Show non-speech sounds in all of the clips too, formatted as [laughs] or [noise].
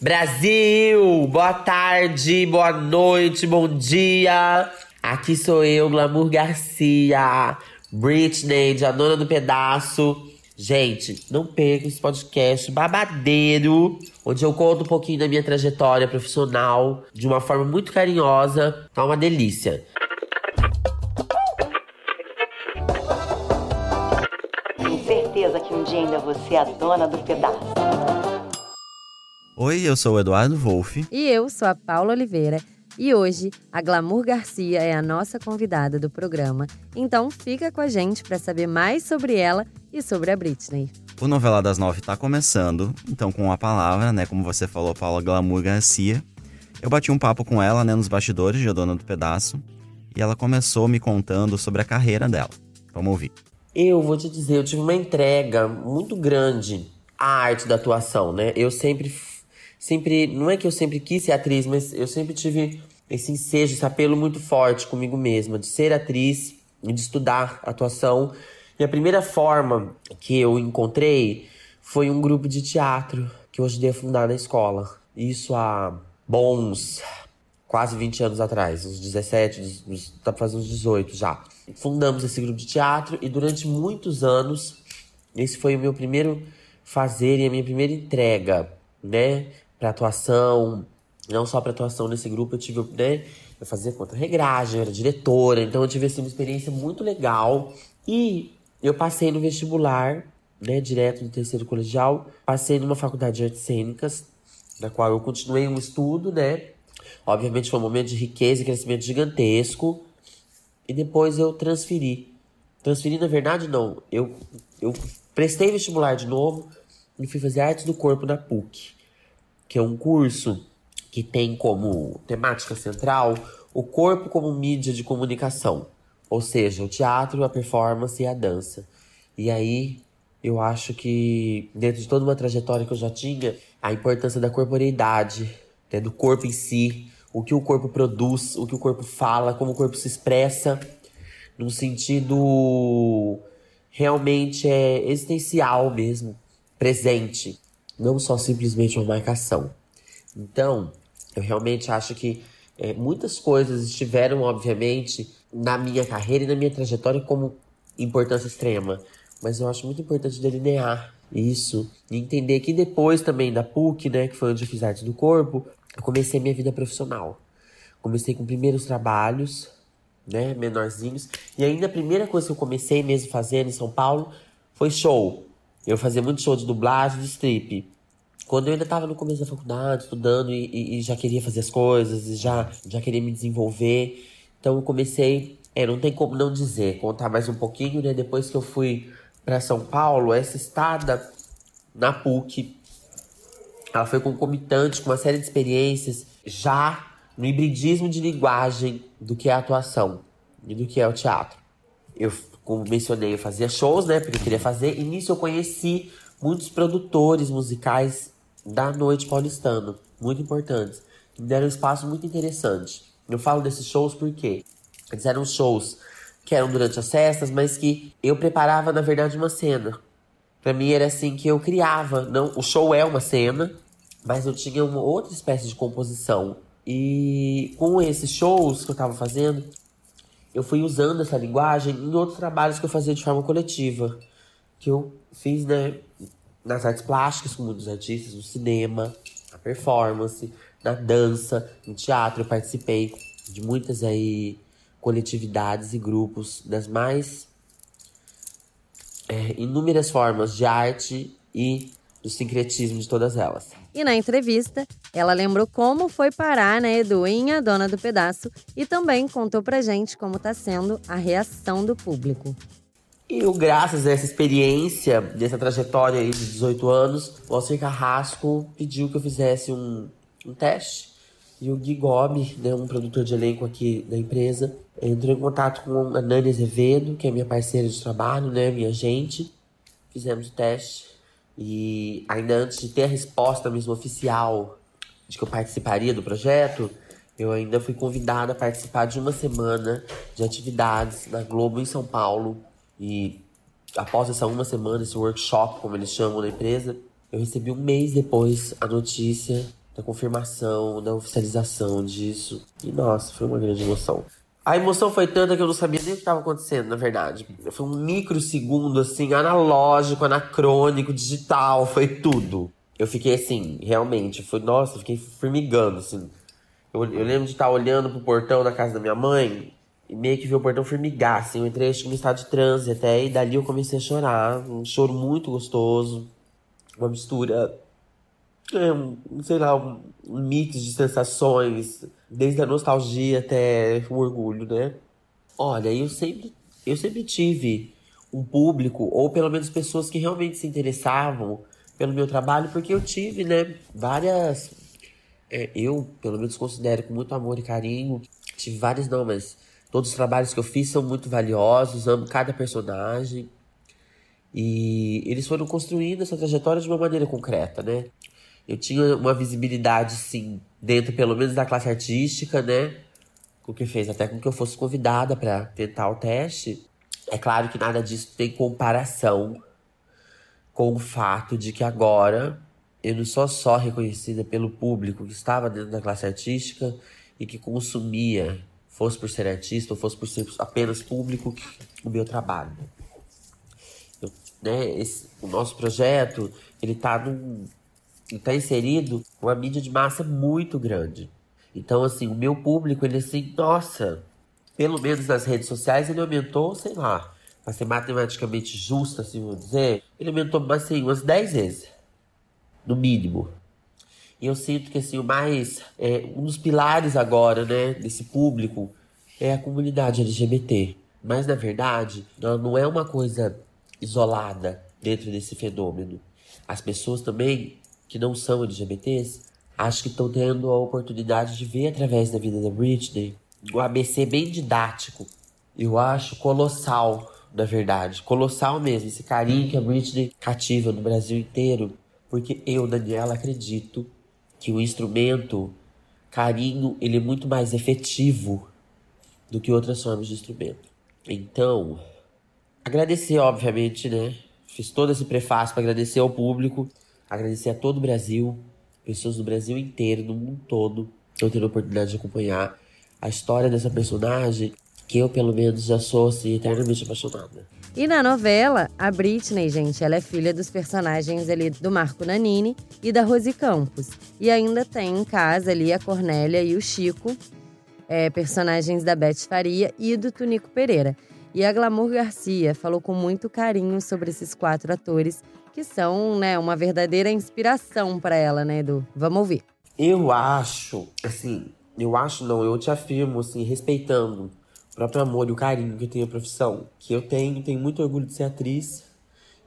Brasil! Boa tarde, boa noite, bom dia! Aqui sou eu, Glamour Garcia, Britney, a dona do pedaço. Gente, não perca esse podcast babadeiro, onde eu conto um pouquinho da minha trajetória profissional de uma forma muito carinhosa. Tá uma delícia. Tenho certeza que um dia ainda você é a dona do pedaço. Oi, eu sou o Eduardo Wolff. E eu sou a Paula Oliveira. E hoje, a Glamour Garcia é a nossa convidada do programa. Então fica com a gente para saber mais sobre ela e sobre a Britney. O Novela das Nove está começando, então com a palavra, né, como você falou, Paula Glamour Garcia. Eu bati um papo com ela, né, nos bastidores de A Dona do Pedaço, e ela começou me contando sobre a carreira dela. Vamos ouvir. Eu vou te dizer, eu tive uma entrega muito grande à arte da atuação, né? Eu sempre sempre, não é que eu sempre quis ser atriz, mas eu sempre tive esse ensejo, esse apelo muito forte comigo mesma de ser atriz e de estudar atuação. E a primeira forma que eu encontrei foi um grupo de teatro que eu ajudei a fundar na escola. Isso há bons quase 20 anos atrás, uns 17, uns, tá fazendo uns 18 já. Fundamos esse grupo de teatro e durante muitos anos esse foi o meu primeiro fazer e a minha primeira entrega, né, para atuação, não só para atuação nesse grupo, eu tive, né, eu fazia contra-regragem, eu era diretora, então eu tive assim, uma experiência muito legal. E eu passei no vestibular, né, direto no terceiro colegial, passei numa faculdade de artes cênicas, na qual eu continuei um estudo, né? Obviamente foi um momento de riqueza e crescimento gigantesco. E depois eu transferi. Transferi, na verdade, não. Eu, eu prestei vestibular de novo e fui fazer artes do corpo na PUC, que é um curso que tem como temática central o corpo como mídia de comunicação, ou seja, o teatro, a performance e a dança. E aí eu acho que dentro de toda uma trajetória que eu já tinha, a importância da corporeidade, né, do corpo em si, o que o corpo produz, o que o corpo fala, como o corpo se expressa, num sentido realmente é existencial mesmo, presente, não só simplesmente uma marcação. Então, eu realmente acho que é, muitas coisas estiveram, obviamente, na minha carreira e na minha trajetória como importância extrema. Mas eu acho muito importante delinear isso e entender que depois também da PUC, né, que foi onde eu fiz arte do corpo, eu comecei minha vida profissional. Comecei com primeiros trabalhos, né, menorzinhos. E ainda a primeira coisa que eu comecei mesmo fazendo em São Paulo foi show. Eu fazia muito show de dublagem, de strip. Quando eu ainda estava no começo da faculdade, estudando e, e, e, já queria fazer as coisas, e já, já queria me desenvolver. Então eu comecei, é, não tem como não dizer, contar mais um pouquinho, né? Depois que eu fui para São Paulo, essa estada na PUC, ela foi concomitante com uma série de experiências já no hibridismo de linguagem do que é a atuação e do que é o teatro. Eu, como mencionei, eu fazia shows, né? Porque eu queria fazer. E nisso eu conheci muitos produtores musicais da noite paulistana, muito importantes, que me deram um espaço muito interessante. Eu falo desses shows porque eles eram shows que eram durante as festas, mas que eu preparava, na verdade, uma cena. Para mim era assim que eu criava. Não, o show é uma cena, mas eu tinha uma outra espécie de composição. E com esses shows que eu tava fazendo, eu fui usando essa linguagem em outros trabalhos que eu fazia de forma coletiva. Que eu fiz, né, nas artes plásticas com muitos artistas, no cinema, na performance, na dança, no teatro. Eu participei de muitas aí coletividades e grupos das mais é, inúmeras formas de arte e do sincretismo de todas elas. E na entrevista, ela lembrou como foi parar na Edu em A Dona do Pedaço e também contou pra gente como tá sendo a reação do público. Eu, graças a essa experiência, dessa trajetória aí de 18 anos, o Alcir Carrasco pediu que eu fizesse um, um teste. E o Gui Gobi, né, um produtor de elenco aqui da empresa, entrou em contato com a Nani Azevedo, que é minha parceira de trabalho, né, minha gente. Fizemos o teste. E ainda antes de ter a resposta mesmo oficial de que eu participaria do projeto, eu ainda fui convidada a participar de uma semana de atividades na Globo em São Paulo, e após essa uma semana, esse workshop, como eles chamam na empresa, eu recebi um mês depois a notícia da confirmação, da oficialização disso. E nossa, foi uma grande emoção. A emoção foi tanta que eu não sabia nem o que estava acontecendo, na verdade. Foi um microsegundo, assim, analógico, anacrônico, digital, foi tudo. Eu fiquei assim, realmente, foi, nossa, fiquei formigando, assim. Eu, eu lembro de estar olhando pro portão da casa da minha mãe e meio que vi o portão formigar, assim. Eu entrei, acho que no estado de transe até, e dali eu comecei a chorar. Um choro muito gostoso. Uma mistura é, sei lá, um, um mix de sensações, desde a nostalgia até o orgulho, né? Olha, eu sempre, eu sempre tive um público, ou pelo menos pessoas que realmente se interessavam pelo meu trabalho, porque eu tive, né, várias. É, eu, pelo menos, considero com muito amor e carinho. Tive vários, não, mas todos os trabalhos que eu fiz são muito valiosos, amo cada personagem. E eles foram construindo essa trajetória de uma maneira concreta, né? Eu tinha uma visibilidade, sim, dentro pelo menos da classe artística, né? O que fez até com que eu fosse convidada para tentar o teste. É claro que nada disso tem comparação com o fato de que agora eu não sou só reconhecida pelo público que estava dentro da classe artística e que consumia, fosse por ser artista ou fosse por ser apenas público, o meu trabalho. Eu, né, esse, o nosso projeto, ele tá num, está inserido uma mídia de massa muito grande. Então, assim, o meu público, ele assim, nossa, pelo menos nas redes sociais, ele aumentou, sei lá, para ser matematicamente justo, assim, vou dizer, ele aumentou, assim, umas 10 vezes, no mínimo. E eu sinto que, assim, o mais, é, um dos pilares agora, né, desse público é a comunidade LGBT. Mas, na verdade, não é uma coisa isolada dentro desse fenômeno. As pessoas também que não são LGBTs, acho que estão tendo a oportunidade de ver através da vida da Britney um ABC bem didático. Eu acho colossal, na verdade. Colossal mesmo. Esse carinho que a Britney cativa no Brasil inteiro. Porque eu, Daniela, acredito que o instrumento carinho ele é muito mais efetivo do que outras formas de instrumento. Então, agradecer, obviamente, né? Fiz todo esse prefácio para agradecer ao público Agradecer a todo o Brasil, pessoas do Brasil inteiro, do mundo todo, que eu a oportunidade de acompanhar a história dessa personagem, que eu, pelo menos, já sou assim, eternamente apaixonada. E na novela, a Britney, gente, ela é filha dos personagens ali do Marco Nanini e da Rose Campos. E ainda tem em casa ali a Cornélia e o Chico, é, personagens da Beth Faria e do Tunico Pereira. E a Glamour Garcia falou com muito carinho sobre esses quatro atores que são, né, uma verdadeira inspiração para ela, né, Edu? Vamos ouvir. Eu acho, assim, eu acho não, eu te afirmo, assim, respeitando o próprio amor e o carinho que eu tenho à profissão, que eu tenho, tenho muito orgulho de ser atriz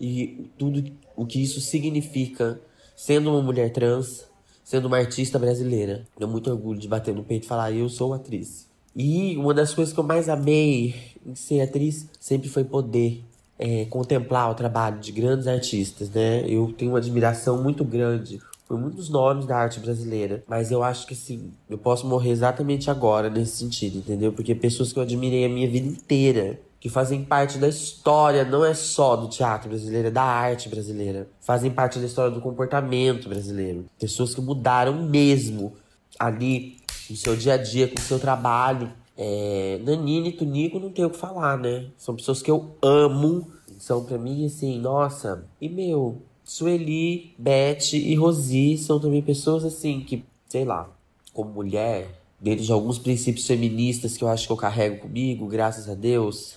e tudo o que isso significa, sendo uma mulher trans, sendo uma artista brasileira. Tenho muito orgulho de bater no peito e falar, eu sou atriz. E uma das coisas que eu mais amei em ser atriz sempre foi poder é, contemplar o trabalho de grandes artistas, né? Eu tenho uma admiração muito grande por muitos nomes da arte brasileira, mas eu acho que sim, eu posso morrer exatamente agora nesse sentido, entendeu? Porque pessoas que eu admirei a minha vida inteira, que fazem parte da história, não é só do teatro brasileiro, é da arte brasileira, fazem parte da história do comportamento brasileiro, pessoas que mudaram mesmo ali no seu dia a dia, com o seu trabalho, é, Nanine e Tunico não tem o que falar, né? São pessoas que eu amo. São pra mim, assim, nossa. E meu, Sueli, Beth e Rosi são também pessoas, assim, que, sei lá, como mulher, dentro de alguns princípios feministas que eu acho que eu carrego comigo, graças a Deus,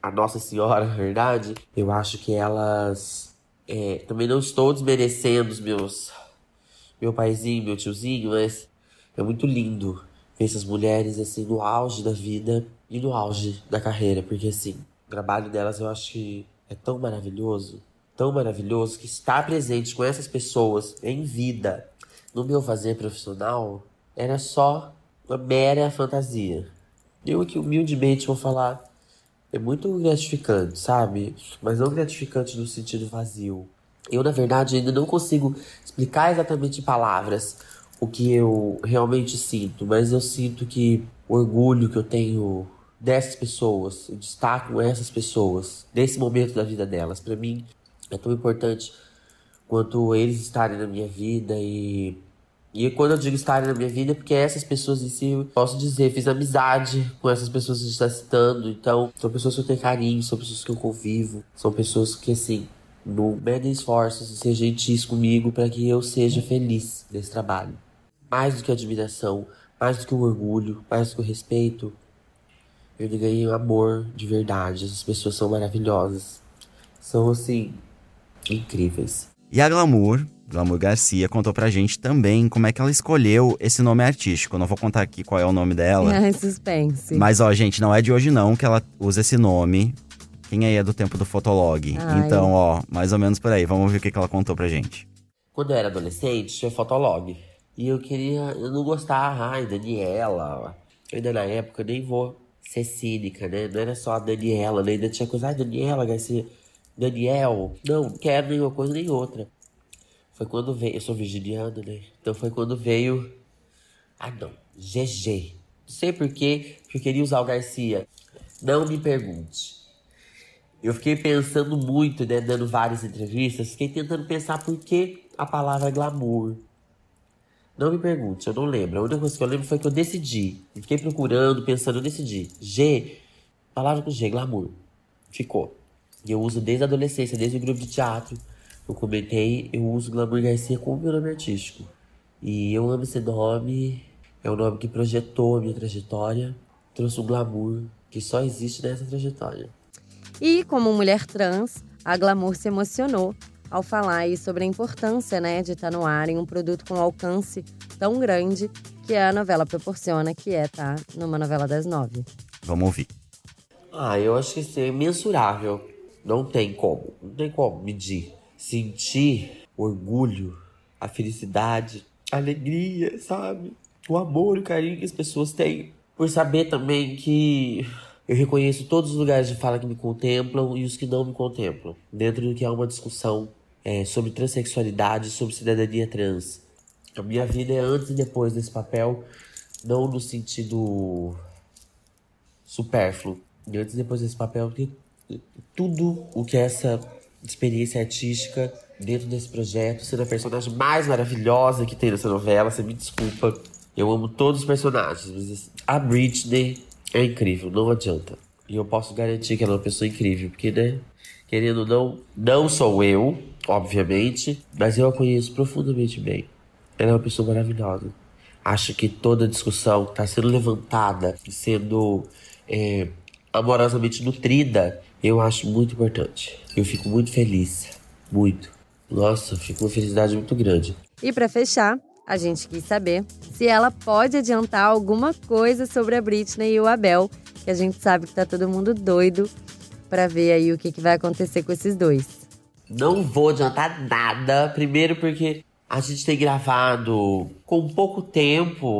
a Nossa Senhora, na verdade, eu acho que elas. É, também não estou desmerecendo os meus. Meu paizinho, meu tiozinho, mas é muito lindo essas mulheres assim no auge da vida e no auge da carreira, porque assim, o trabalho delas eu acho que é tão maravilhoso, tão maravilhoso que estar presente com essas pessoas em vida no meu fazer profissional era só uma mera fantasia. Eu aqui humildemente vou falar, é muito gratificante, sabe? Mas não gratificante no sentido vazio. Eu, na verdade, ainda não consigo explicar exatamente em palavras o que eu realmente sinto, mas eu sinto que o orgulho que eu tenho dessas pessoas, eu destaco essas pessoas, desse momento da vida delas, para mim é tão importante quanto eles estarem na minha vida e E quando eu digo estarem na minha vida, é porque essas pessoas em si, eu posso dizer, fiz amizade com essas pessoas que a gente está citando. Então, são pessoas que eu tenho carinho, são pessoas que eu convivo, são pessoas que, assim, não medem esforços ser gentis comigo para que eu seja feliz nesse trabalho. Mais do que admiração, mais do que o orgulho, mais do que o respeito, eu ganhei um amor de verdade. Essas pessoas são maravilhosas. São, assim, incríveis. E a Glamour, Glamour Garcia, contou pra gente também como é que ela escolheu esse nome artístico. Eu não vou contar aqui qual é o nome dela. Ai, [laughs] suspense. Mas, ó, gente, não é de hoje não que ela usa esse nome. Quem aí é do tempo do Fotolog? Ai. Então, ó, mais ou menos por aí. Vamos ver o que que ela contou pra gente. Quando eu era adolescente, tinha Fotolog. E eu queria. Eu não gostava. Ai, Daniela. Ainda na época, eu nem vou ser cínica, né? Não era só a Daniela, né? Ainda tinha coisa. Ai, Daniela, Garcia. Daniel. Não, quero nenhuma coisa nem outra. Foi quando veio. Eu sou virginiano, né? Então foi quando veio. Ah, não. GG. Não sei porquê, porque eu queria usar o Garcia. Não me pergunte. Eu fiquei pensando muito, né? Dando várias entrevistas. Fiquei tentando pensar por que a palavra glamour. Não me pergunte, eu não lembro. A única coisa que eu lembro foi que eu decidi. Fiquei procurando, pensando, eu decidi. G, palavra com G, glamour. Ficou. E eu uso desde a adolescência, desde o grupo de teatro. Eu comentei, eu uso Glamour Garcia como meu nome artístico. E eu amo esse nome. É o nome que projetou a minha trajetória. Trouxe um glamour que só existe nessa trajetória. E como mulher trans, a Glamour se emocionou ao falar aí sobre a importância, né, de estar no ar em um produto com alcance tão grande que a novela proporciona, que é estar numa novela das nove. Vamos ouvir. Ah, eu acho que isso é imensurável. Não tem como. Não tem como medir. Sentir orgulho, a felicidade, a alegria, sabe? O amor e o carinho que as pessoas têm. Por saber também que eu reconheço todos os lugares de fala que me contemplam e os que não me contemplam. Dentro do que é uma discussão é, sobre transexualidade, sobre cidadania trans. A minha vida é antes e depois desse papel, não no sentido supérfluo. E antes e depois desse papel, porque tudo o que é essa experiência artística dentro desse projeto, sendo a personagem mais maravilhosa que tem nessa novela, você me desculpa. Eu amo todos os personagens, mas a Britney é incrível, não adianta. E eu posso garantir que ela é uma pessoa incrível, porque, né, querendo não, não sou eu, obviamente, mas eu a conheço profundamente bem. Ela é uma pessoa maravilhosa. Acho que toda discussão que está sendo levantada, sendo é, amorosamente nutrida, eu acho muito importante. Eu fico muito feliz. Muito. Nossa, fico uma felicidade muito grande. E para fechar, a gente quis saber se ela pode adiantar alguma coisa sobre a Britney e o Abel, que a gente sabe que tá todo mundo doido para ver aí o que, que vai acontecer com esses dois. Não vou adiantar nada. Primeiro porque a gente tem gravado com pouco tempo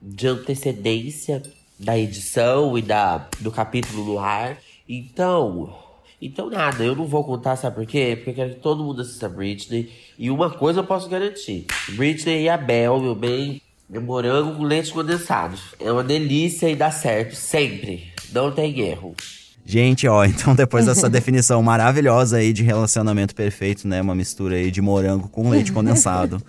de antecedência da edição e da, do capítulo no ar. Então, então nada, eu não vou contar, sabe por quê? Porque eu quero que todo mundo assista Britney. E uma coisa eu posso garantir: Britney e Abel, meu bem, morango com leite condensado. É uma delícia e dá certo, sempre. Não tem erro. Gente, ó, [laughs] então depois dessa [laughs] definição maravilhosa aí de relacionamento perfeito, né? Uma mistura aí de morango com leite condensado.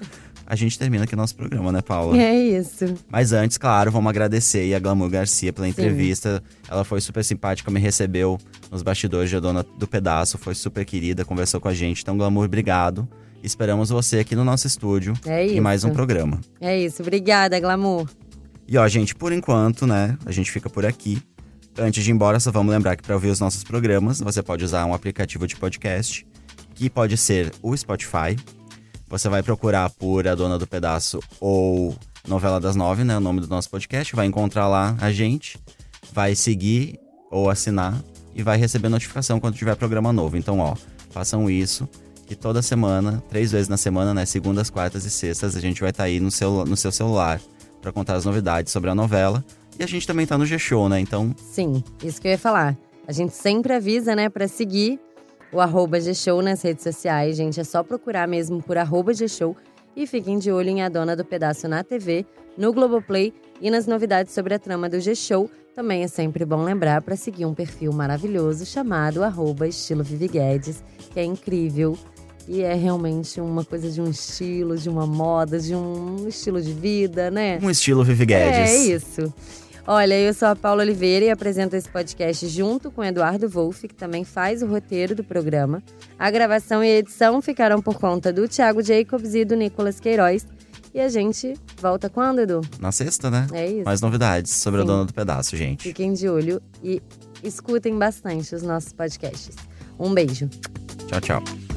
A gente termina aqui nosso programa, né, Paula? É isso. Mas antes, claro, vamos agradecer aí a Glamour Garcia pela entrevista. Ela foi super simpática, me recebeu nos bastidores de A Dona do Pedaço, foi super querida, conversou com a gente. Então, Glamour, obrigado. Esperamos você aqui no nosso estúdio É em mais um isso. programa. É isso. Obrigada, Glamour. E ó, gente, por enquanto, né, a gente fica por aqui. Antes de ir embora, só vamos lembrar que para ouvir os nossos programas, você pode usar um aplicativo de podcast, que pode ser o Spotify. Você vai procurar por A Dona do Pedaço ou Novela das Nove, né, o nome do nosso podcast, vai encontrar lá a gente, vai seguir ou assinar e vai receber notificação quando tiver programa novo. Então, ó, façam isso, que toda semana, três vezes na semana, né, segundas, quartas e sextas, a gente vai estar aí no seu, no seu celular para contar as novidades sobre a novela. E a gente também tá no G-Show, né? Então, Sim, isso que eu ia falar. A gente sempre avisa, né, para seguir o arroba G-Show nas redes sociais, gente. É só procurar mesmo por arroba G-Show e fiquem de olho em A Dona do Pedaço na TV, no Globoplay e nas novidades sobre a trama do G-Show. Também é sempre bom lembrar para seguir um perfil maravilhoso chamado arroba Estilo Vivi Guedes, que é incrível. E é realmente uma coisa de um estilo, de uma moda, de um estilo de vida, né? Um estilo Vivi Guedes. É isso. Olha, eu sou a Paula Oliveira e apresento esse podcast junto com Eduardo Wolff, que também faz o roteiro do programa. A gravação e a edição ficaram por conta do Thiago Jacobs e do Nicolas Queiroz. E a gente volta quando, Edu? Na sexta, né? É isso. Mais novidades sobre Sim. a dona do pedaço, gente. Fiquem de olho e escutem bastante os nossos podcasts. Um beijo. Tchau, tchau.